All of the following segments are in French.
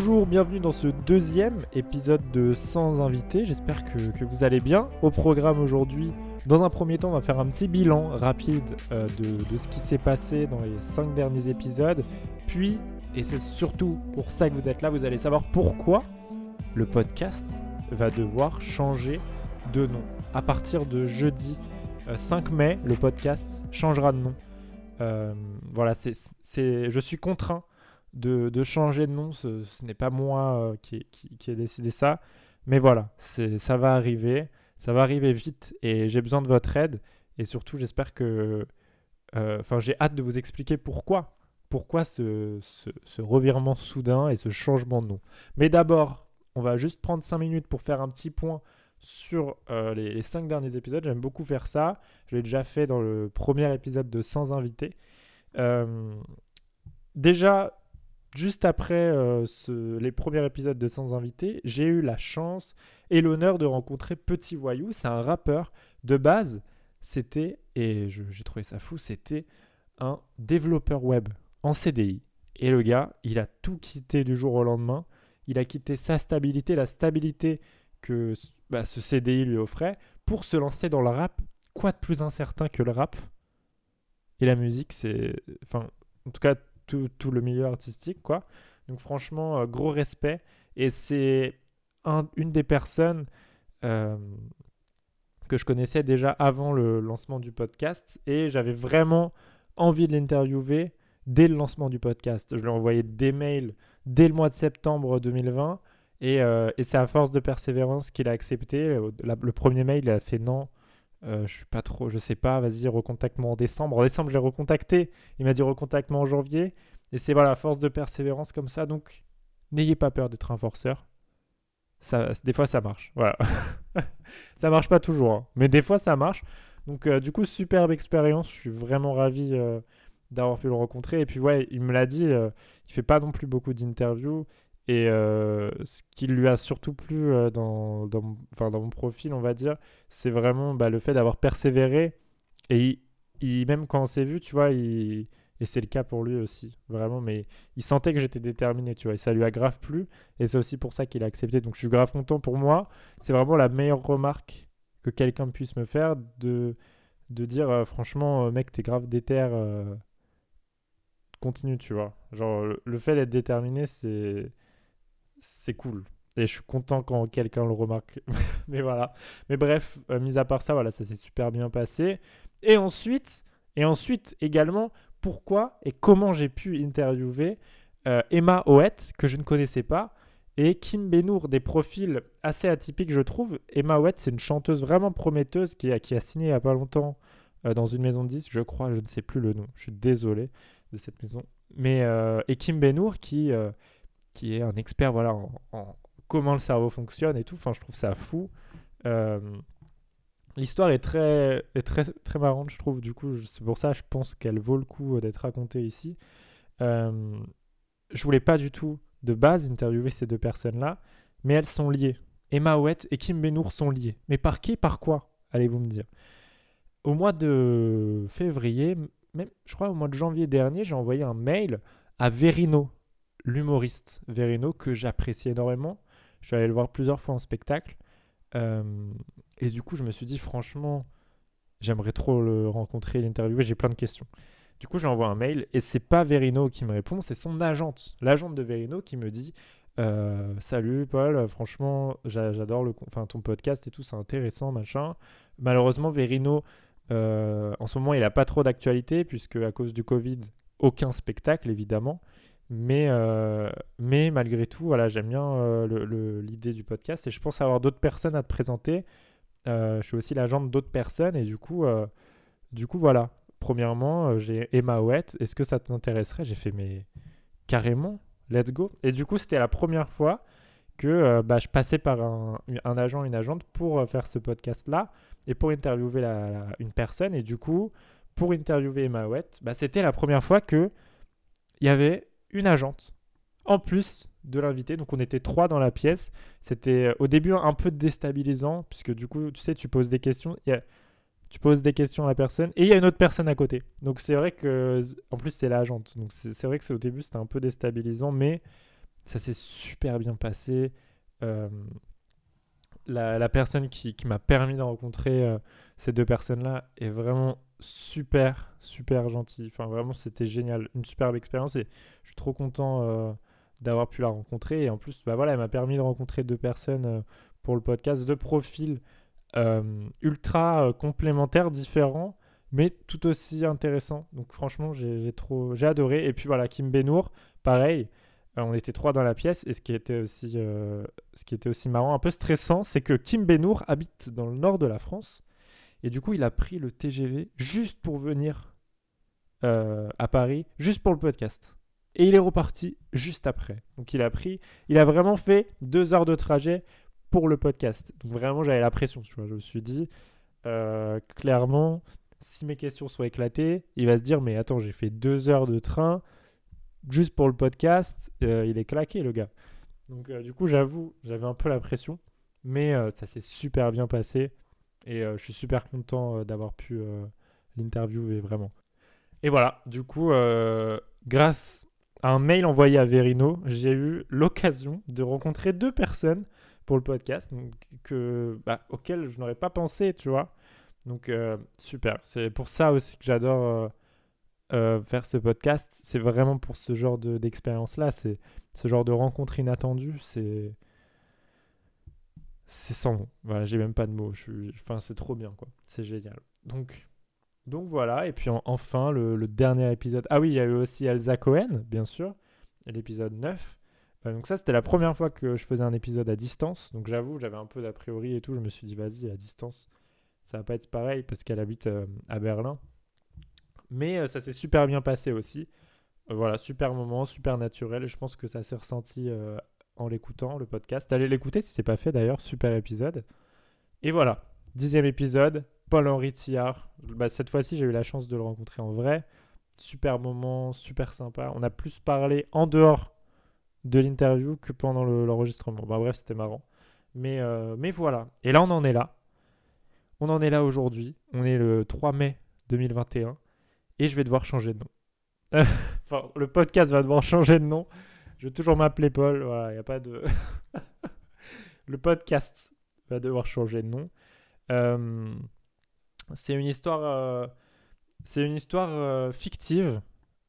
Bonjour, bienvenue dans ce deuxième épisode de Sans invité. J'espère que, vous allez bien. Au programme aujourd'hui, dans un premier temps, on va faire un petit bilan rapide euh, de, ce qui s'est passé dans les cinq derniers épisodes. Puis, et c'est surtout pour ça que vous êtes là, vous allez savoir pourquoi le podcast va devoir changer de nom. À partir de jeudi 5 euh, mai, le podcast changera de nom. Euh, voilà, c'est, je suis contraint de, changer de nom. Ce, n'est pas moi euh, qui, ai décidé ça. Mais voilà, ça va arriver. Ça va arriver vite et j'ai besoin de votre aide. Et surtout, j'espère que. Euh, enfin, j'ai hâte de vous expliquer pourquoi. Pourquoi ce, revirement soudain et ce changement de nom. Mais d'abord, on va juste prendre 5 minutes pour faire un petit point sur euh, les, les, 5 derniers épisodes. J'aime beaucoup faire ça. Je l'ai déjà fait dans le premier épisode de Sans invité. déjà, Juste après euh, les premiers épisodes de Sans Invité, j'ai eu la chance et l'honneur de rencontrer Petit Voyou. C'est un rappeur de base. C'était, et j'ai trouvé ça fou, c'était un développeur web en CDI. Et le gars, il a tout quitté du jour au lendemain. Il a quitté sa stabilité, la stabilité que bah, ce CDI lui offrait, pour se lancer dans le rap. Quoi de plus incertain que le rap Et la musique, c'est. Enfin, en tout cas, tout, le milieu artistique, quoi. Donc franchement, euh, gros respect. Et c'est une des personnes euh, que je connaissais déjà avant le lancement du podcast. Et j'avais vraiment envie de l'interviewer dès le lancement du podcast. Je lui ai envoyé des mails dès le mois de septembre 2020. Euh, et, c'est à force de persévérance qu'il a accepté. le premier mail, il a fait non. Je suis pas trop, je sais pas, vas-y, recontacte-moi en décembre. En décembre, j'ai recontacté. Il m'a dit recontacte-moi en janvier. Et c'est voilà, force de persévérance comme ça. Donc, n'ayez pas peur d'être un forceur. Ça, des fois, ça marche. Voilà. ça marche pas toujours, hein. mais des fois, ça marche. Donc, euh, du coup, superbe expérience. Je suis vraiment ravi euh, d'avoir pu le rencontrer. Et puis, ouais, il me l'a dit, euh, il fait pas non plus beaucoup d'interviews. Et ce qui lui a surtout plu dans, dans, dans, mon profil, on va dire, c'est vraiment bah, le fait d'avoir persévéré. Et il, même quand on s'est vu, tu vois, il, et c'est le cas pour lui aussi, vraiment. Mais il sentait que j'étais déterminé, tu vois. Et ça lui a grave plu. Et c'est aussi pour ça qu'il a accepté. Donc je suis grave content pour moi. C'est vraiment la meilleure remarque que quelqu'un puisse me faire de, de dire euh, franchement, euh, mec, t'es grave déter. Euh, continue, tu vois. Genre, le, fait d'être déterminé, c'est. C'est cool. Et je suis content quand quelqu'un le remarque. Mais voilà. Mais bref, mis à part ça, voilà, ça s'est super bien passé. Et ensuite, et ensuite également, pourquoi et comment j'ai pu interviewer euh, Emma Oet, que je ne connaissais pas, et Kim Benour, des profils assez atypiques, je trouve. Emma Oet, c'est une chanteuse vraiment prometteuse qui a, qui a signé il n'y a pas longtemps euh, dans une maison de 10, je crois, je ne sais plus le nom, je suis désolé de cette maison. Mais, euh, et Kim Benour, qui, qui est un expert voilà, en, comment le cerveau fonctionne et tout, enfin, je trouve ça fou. L'histoire est très, est très, très marrante, je trouve. Du coup, c'est pour ça, je pense qu'elle vaut le coup euh, d'être racontée ici. Euh, je voulais pas du tout, de base, interviewer ces deux personnes-là, mais elles sont liées. Emma Ouet et Kim Benour sont liées. Mais par qui, par quoi Allez-vous me dire? Au mois de février, même, je crois au mois de janvier dernier, j'ai envoyé un mail à Verino, l'humoriste Verino, que j'apprécie énormément. Je suis allé le voir plusieurs fois en spectacle. Euh, et du coup, je me suis dit, franchement, j'aimerais trop le rencontrer, l'interviewer, j'ai plein de questions. Du coup, j'envoie un mail et c'est pas Verino qui me répond, c'est son agente, l'agente de Verino qui me dit euh, Salut Paul, franchement, j'adore le, enfin, ton podcast et tout, c'est intéressant, machin. Malheureusement, Verino, euh, en ce moment, il n'a pas trop d'actualité puisque à cause du Covid, aucun spectacle évidemment. Mais, euh, mais malgré tout, voilà, j'aime bien euh, l'idée du podcast et je pense avoir d'autres personnes à te présenter. Euh, je suis aussi l'agent d'autres personnes et du coup, du coup voilà. Premièrement, j'ai Emma Ouette. Est-ce que ça t'intéresserait? J'ai fait mais carrément, let's go. Et du coup, c'était la première fois que bah, je passais par un, un, agent, une agente pour faire ce podcast-là et pour interviewer la, une personne. Et du coup, pour interviewer Emma Ouette, bah, c'était la première fois que il y avait une agente en plus de l'invité. Donc on était trois dans la pièce. C'était euh, au début un peu déstabilisant puisque du coup, tu sais, tu poses des questions. tu poses des questions à la personne et il y a une autre personne à côté. Donc c'est vrai que, en plus, c'est l'agente. Donc c'est vrai que au début, c'était un peu déstabilisant, mais ça s'est super bien passé. La, la, personne qui, m'a permis de rencontrer ces deux personnes-là est vraiment super, super gentille. Enfin, vraiment, c'était génial. Une superbe expérience et je suis trop content d'avoir pu la rencontrer. Et en plus, bah voilà, elle m'a permis de rencontrer deux personnes pour le podcast, deux profils ultra complémentaires, différents mais tout aussi intéressant. Donc franchement, j'ai trop, j'ai adoré. Et puis voilà, Kim Benour, pareil. Euh, on était trois dans la pièce et ce qui était aussi, euh, ce qui était aussi marrant, un peu stressant, c'est que Kim Benour habite dans le nord de la France et du coup, il a pris le TGV juste pour venir euh, à Paris, juste pour le podcast. Et il est reparti juste après. Donc il a pris, il a vraiment fait deux heures de trajet pour le podcast. Donc vraiment, j'avais la pression. Tu vois, je me suis dit, clairement, si mes questions sont éclatées, il va se dire mais attends, j'ai fait deux heures de train juste pour le podcast, euh, il est claqué le gars. Donc euh, du coup, j'avoue, j'avais un peu la pression, mais euh, ça s'est super bien passé et je suis super content d'avoir pu l'interviewer vraiment. Et voilà, du coup, grâce à un mail envoyé à Verino, j'ai eu l'occasion de rencontrer deux personnes pour le podcast que, bah, auxquelles je n'aurais pas pensé, tu vois. Donc, euh, super. C'est pour ça aussi que j'adore euh, euh, faire ce podcast. C'est vraiment pour ce genre d'expérience-là. c'est ce genre de rencontre inattendue. C'est. C'est sans mots. Voilà, j'ai même pas de mots. Je Enfin, c'est trop bien, quoi. C'est génial. Donc, donc voilà. Et puis enfin, le, dernier épisode. Ah oui, il y a eu aussi Elsa Cohen, bien sûr. L'épisode 9. donc ça, c'était la première fois que je faisais un épisode à distance. Donc j'avoue, j'avais un peu d'a priori et tout. Je me suis dit, vas-y, à distance ça va pas être pareil parce qu'elle habite euh, à Berlin. Mais euh, ça s'est super bien passé aussi. Euh, voilà, super moment, super naturel. Je pense que ça s'est ressenti en l'écoutant, le podcast. Allez l'écouter si c'est pas fait d'ailleurs, super épisode. Et voilà, dixième épisode, Paul-Henri Tillard. Bah, cette fois-ci, j'ai eu la chance de le rencontrer en vrai. Super moment, super sympa. On a plus parlé en dehors de l'interview que pendant l'enregistrement. bah, bref, c'était marrant. Mais, mais voilà. Et là, on en est là. On en est là aujourd'hui. On est le 3 mai 2021. Et je vais devoir changer de nom. enfin, le podcast va devoir changer de nom. Je vais toujours m'appeler Paul. Voilà, il n'y a pas de. le podcast va devoir changer de nom. Euh, c'est une histoire. Euh, c'est une histoire euh, fictive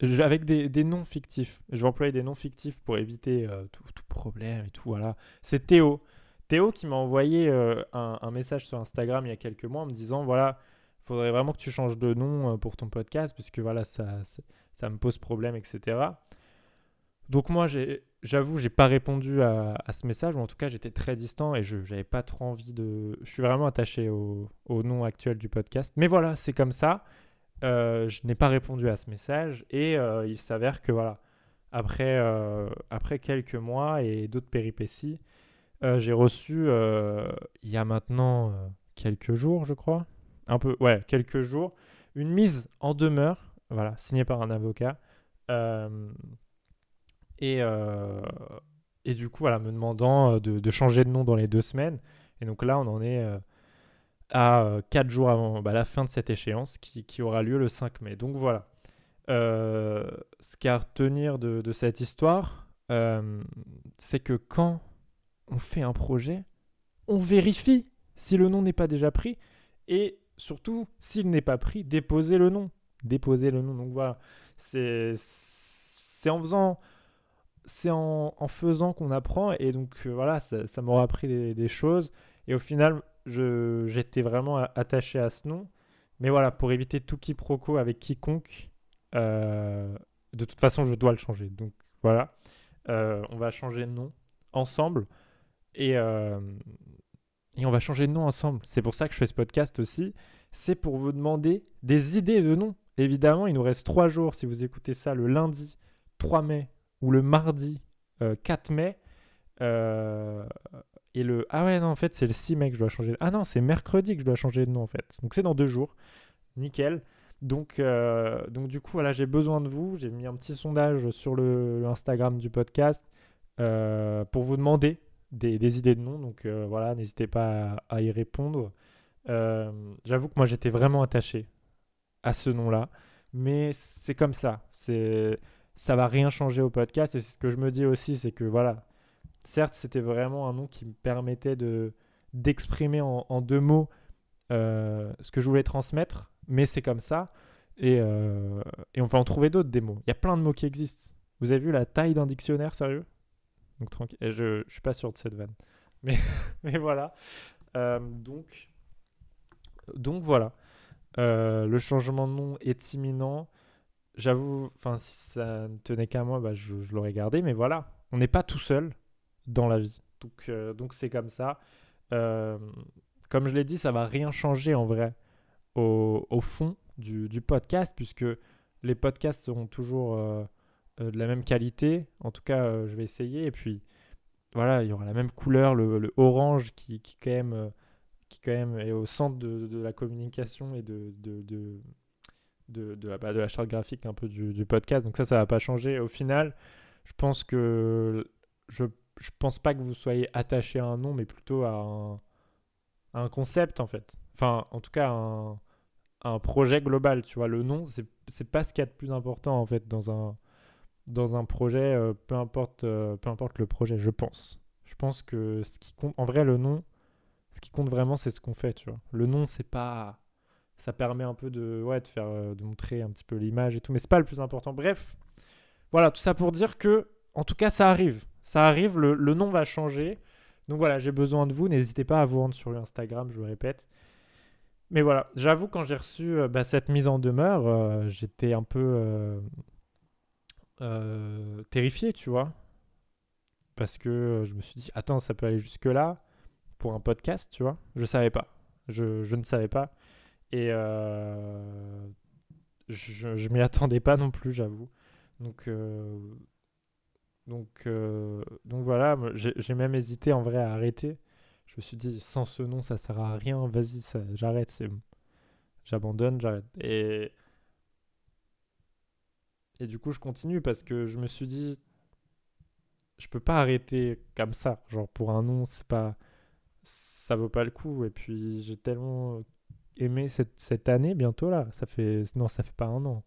avec des, des, noms fictifs. Je vais employer des noms fictifs pour éviter tout, tout, problème et tout. Voilà. C'est Théo. Théo qui m'a envoyé un, message sur Instagram il y a quelques mois en me disant voilà, il faudrait vraiment que tu changes de nom pour ton podcast parce que voilà, ça, ça, me pose problème, etc. Donc moi, j'avoue, j'ai pas répondu à, ce message, ou en tout cas, j'étais très distant et je n'avais pas trop envie de... Je suis vraiment attaché au, nom actuel du podcast. Mais voilà, c'est comme ça. Euh, je n'ai pas répondu à ce message et il s'avère que voilà, après, après quelques mois et d'autres péripéties, euh, j'ai reçu euh, il y a maintenant euh, quelques jours, je crois, un peu, ouais, quelques jours, une mise en demeure, voilà, signée par un avocat. Et, et du coup, voilà, me demandant de, changer de nom dans les deux semaines. Et donc là, on en est à 4 jours avant bah, la fin de cette échéance qui, qui, aura lieu le 5 mai. Donc voilà. ce qu'à retenir de, de, cette histoire, c'est que quand on fait un projet, on vérifie si le nom n'est pas déjà pris et surtout s'il n'est pas pris, déposez le nom. Déposez le nom. Donc voilà, c'est en faisant c'est en, faisant qu'on apprend et donc euh, voilà ça, ça m'aura appris des, choses et au final j'étais vraiment attaché à ce nom mais voilà pour éviter tout quiproquo avec quiconque euh, de toute façon je dois le changer donc voilà euh, on va changer de nom ensemble et, et on va changer de nom ensemble. C'est pour ça que je fais ce podcast aussi. C'est pour vous demander des idées de noms. Évidemment, il nous reste trois jours si vous écoutez ça le lundi 3 mai ou le mardi 4 euh, mai. Euh, et le. Ah ouais, non, en fait, c'est le 6 mai que je dois changer. Ah non, c'est mercredi que je dois changer de nom en fait. Donc c'est dans deux jours. Nickel. Donc, donc du coup, voilà, j'ai besoin de vous. J'ai mis un petit sondage sur le, Instagram du podcast pour vous demander des, idées de noms. Donc euh, voilà, n'hésitez pas à, y répondre. Euh, j'avoue que moi j'étais vraiment attaché à ce nom-là. Mais c'est comme ça. C'est ça va rien changer au podcast. Et ce que je me dis aussi, c'est que voilà, certes, c'était vraiment un nom qui me permettait de d'exprimer en, deux mots euh, ce que je voulais transmettre, mais c'est comme ça. Et, euh, et, on va en trouver d'autres des mots. Il y a plein de mots qui existent. Vous avez vu la taille d'un dictionnaire, sérieux? Donc tranquille. je, je suis pas sûr de cette vanne. Mais, mais voilà. Euh, donc, donc voilà. le changement de nom est imminent. J'avoue, enfin, si ça ne tenait qu'à moi, bah, je, l'aurais gardé. Mais voilà, on n'est pas tout seul dans la vie. Donc, euh, donc c'est comme ça. Euh, comme je l'ai dit, ça va rien changer en vrai au, fond du, podcast, puisque les podcasts seront toujours euh, de la même qualité. En tout cas, je vais essayer. Et puis, voilà, il y aura la même couleur, le, orange qui, quand même, qui quand même est au centre de, la communication et de de, de, la, bah, de la charte graphique un peu du, du podcast. Donc ça, ça va pas changer. Au final, je pense que je je pense pas que vous soyez attaché à un nom, mais plutôt à un, concept en fait. Enfin, en tout cas, un, un projet global. Tu vois, le nom, c'est pas ce qu'il y a de plus important en fait dans un, dans un projet, euh, peu, importe, euh, peu importe le projet, je pense. Je pense que ce qui compte, en vrai, le nom, ce qui compte vraiment, c'est ce qu'on fait. Tu vois, le nom, c'est pas. Ça permet un peu de, ouais, de, faire, euh, de montrer un petit peu l'image et tout, mais c'est pas le plus important. Bref, voilà, tout ça pour dire que, en tout cas, ça arrive ça arrive, le, nom va changer. Donc voilà, j'ai besoin de vous. N'hésitez pas à vous rendre sur Instagram, je le répète. Mais voilà, j'avoue, quand j'ai reçu euh, bah, cette mise en demeure, euh, j'étais un peu terrifié, tu vois. Parce que je me suis dit, attends, ça peut aller jusque-là pour un podcast, tu vois. Je savais pas. Je, je ne savais pas. Et je, je m'y attendais pas non plus, j'avoue. Donc donc, euh, donc voilà, j'ai même hésité en vrai à arrêter. Je me suis dit, sans ce nom, ça sert à rien, vas-y, j'arrête, j'abandonne, j'arrête. Et, et du coup, je continue parce que je me suis dit, je peux pas arrêter comme ça. Genre, pour un nom, c'est pas, ça vaut pas le coup. Et puis, j'ai tellement aimé cette, cette année bientôt là. Ça fait, non, ça fait pas un an.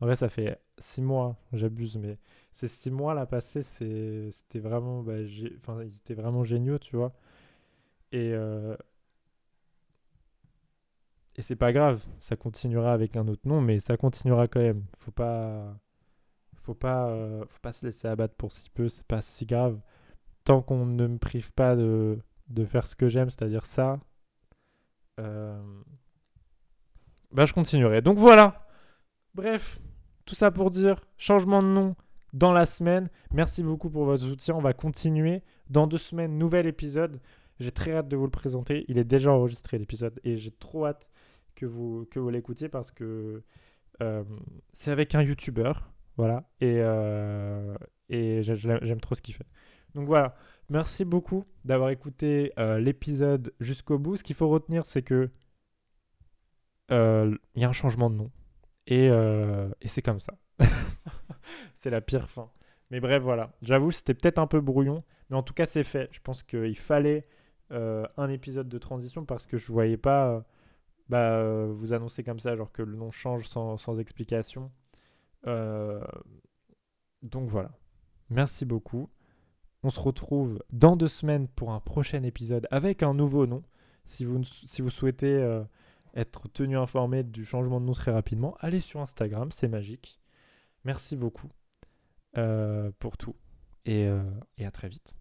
En vrai, ça fait six mois, j'abuse, mais ces six mois là passés, c'était vraiment, bah, enfin, ils étaient vraiment géniaux, tu vois. Et, euh, et c'est pas grave, ça continuera avec un autre nom, mais ça continuera quand même. Faut pas, faut pas, euh, faut pas se laisser abattre pour si peu, c'est pas si grave. Tant qu'on ne me prive pas de, de faire ce que j'aime, c'est-à-dire ça, bah je continuerai. Donc voilà. Bref, tout ça pour dire changement de nom dans la semaine. Merci beaucoup pour votre soutien. On va continuer. Dans deux semaines, nouvel épisode. J'ai très hâte de vous le présenter. Il est déjà enregistré l'épisode et j'ai trop hâte que vous, que vous l'écoutiez parce que euh, c'est avec un YouTuber. Voilà. Et, euh, et j'aime trop ce qu'il fait. Donc voilà. Merci beaucoup d'avoir écouté euh, l'épisode jusqu'au bout. Ce qu'il faut retenir, c'est que il y a un changement de nom. Euh, et, c'est comme ça. c'est la pire fin. Mais bref, voilà. J'avoue, c'était peut-être un peu brouillon, mais en tout cas, c'est fait. Je pense qu'il fallait euh, un épisode de transition parce que je ne voyais pas euh, bah, vous annoncer comme ça, genre que le nom change sans explication. donc voilà. Merci beaucoup. On se retrouve dans deux semaines pour un prochain épisode avec un nouveau nom. Si vous, souhaitez être tenu informé du changement de nom très rapidement, allez sur Instagram, c'est magique. Merci beaucoup euh, pour tout euh, et à très vite.